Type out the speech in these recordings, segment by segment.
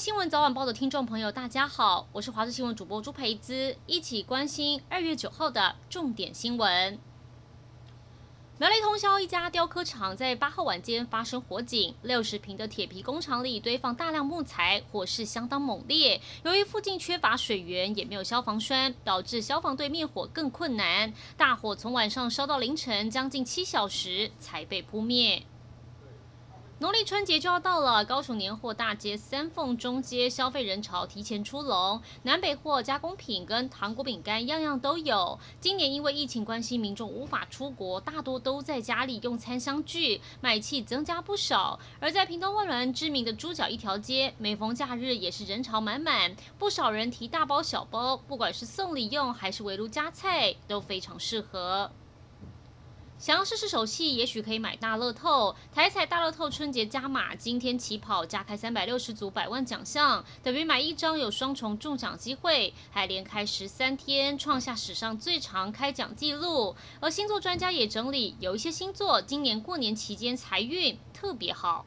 新闻早晚报的听众朋友，大家好，我是华视新闻主播朱培姿，一起关心二月九号的重点新闻。苗栗通宵一家雕刻厂在八号晚间发生火警，六十坪的铁皮工厂里堆放大量木材，火势相当猛烈。由于附近缺乏水源，也没有消防栓，导致消防队灭火更困难。大火从晚上烧到凌晨，将近七小时才被扑灭。农历春节就要到了，高雄年货大街三凤中街消费人潮提前出笼，南北货、加工品跟糖果饼干样样都有。今年因为疫情关系，民众无法出国，大多都在家里用餐相聚，买气增加不少。而在屏东万峦知名的猪脚一条街，每逢假日也是人潮满满，不少人提大包小包，不管是送礼用还是围炉加菜，都非常适合。想要试试手气，也许可以买大乐透。台彩大乐透春节加码，今天起跑加开三百六十组百万奖项，等于买一张有双重中奖机会，还连开十三天，创下史上最长开奖记录。而星座专家也整理，有一些星座今年过年期间财运特别好。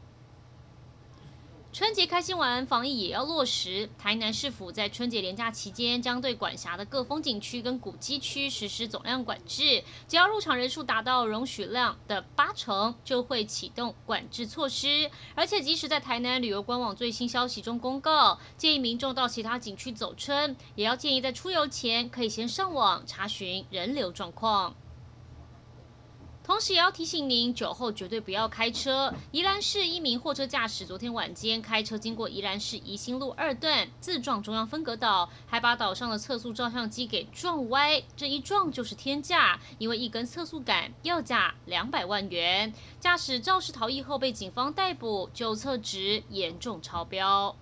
春节开心玩，防疫也要落实。台南市府在春节连假期间，将对管辖的各风景区跟古迹区实施总量管制，只要入场人数达到容许量的八成，就会启动管制措施。而且，即使在台南旅游官网最新消息中公告，建议民众到其他景区走春，也要建议在出游前可以先上网查询人流状况。同时也要提醒您，酒后绝对不要开车。宜兰市一名货车驾驶昨天晚间开车经过宜兰市宜兴路二段，自撞中央分隔岛，还把岛上的测速照相机给撞歪。这一撞就是天价，因为一根测速杆要价两百万元。驾驶肇事逃逸后被警方逮捕，酒测值严重超标。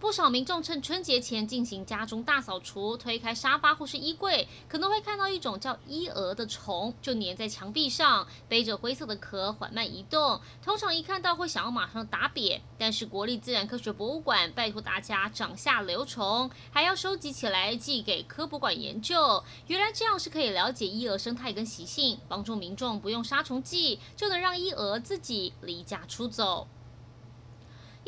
不少民众趁春节前进行家中大扫除，推开沙发或是衣柜，可能会看到一种叫伊蛾的虫，就粘在墙壁上，背着灰色的壳缓慢移动。通常一看到会想要马上打扁，但是国立自然科学博物馆拜托大家掌下留虫，还要收集起来寄给科博馆研究。原来这样是可以了解伊蛾生态跟习性，帮助民众不用杀虫剂就能让伊蛾自己离家出走。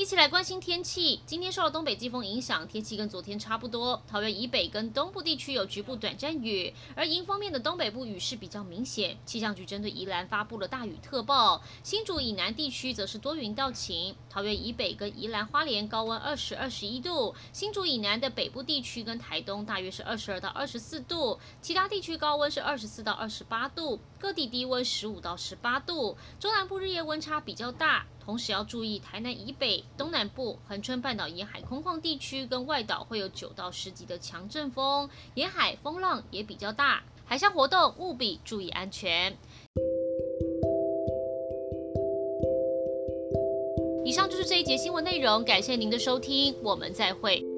一起来关心天气。今天受到东北季风影响，天气跟昨天差不多。桃园以北跟东部地区有局部短暂雨，而迎风面的东北部雨势比较明显。气象局针对宜兰发布了大雨特报。新竹以南地区则是多云到晴。桃园以北跟宜兰花莲高温二十二十一度，新竹以南的北部地区跟台东大约是二十二到二十四度，其他地区高温是二十四到二十八度，各地低温十五到十八度。中南部日夜温差比较大。同时要注意，台南以北、东南部、恒春半岛沿海空旷地区跟外岛会有九到十级的强阵风，沿海风浪也比较大，海上活动务必注意安全。以上就是这一节新闻内容，感谢您的收听，我们再会。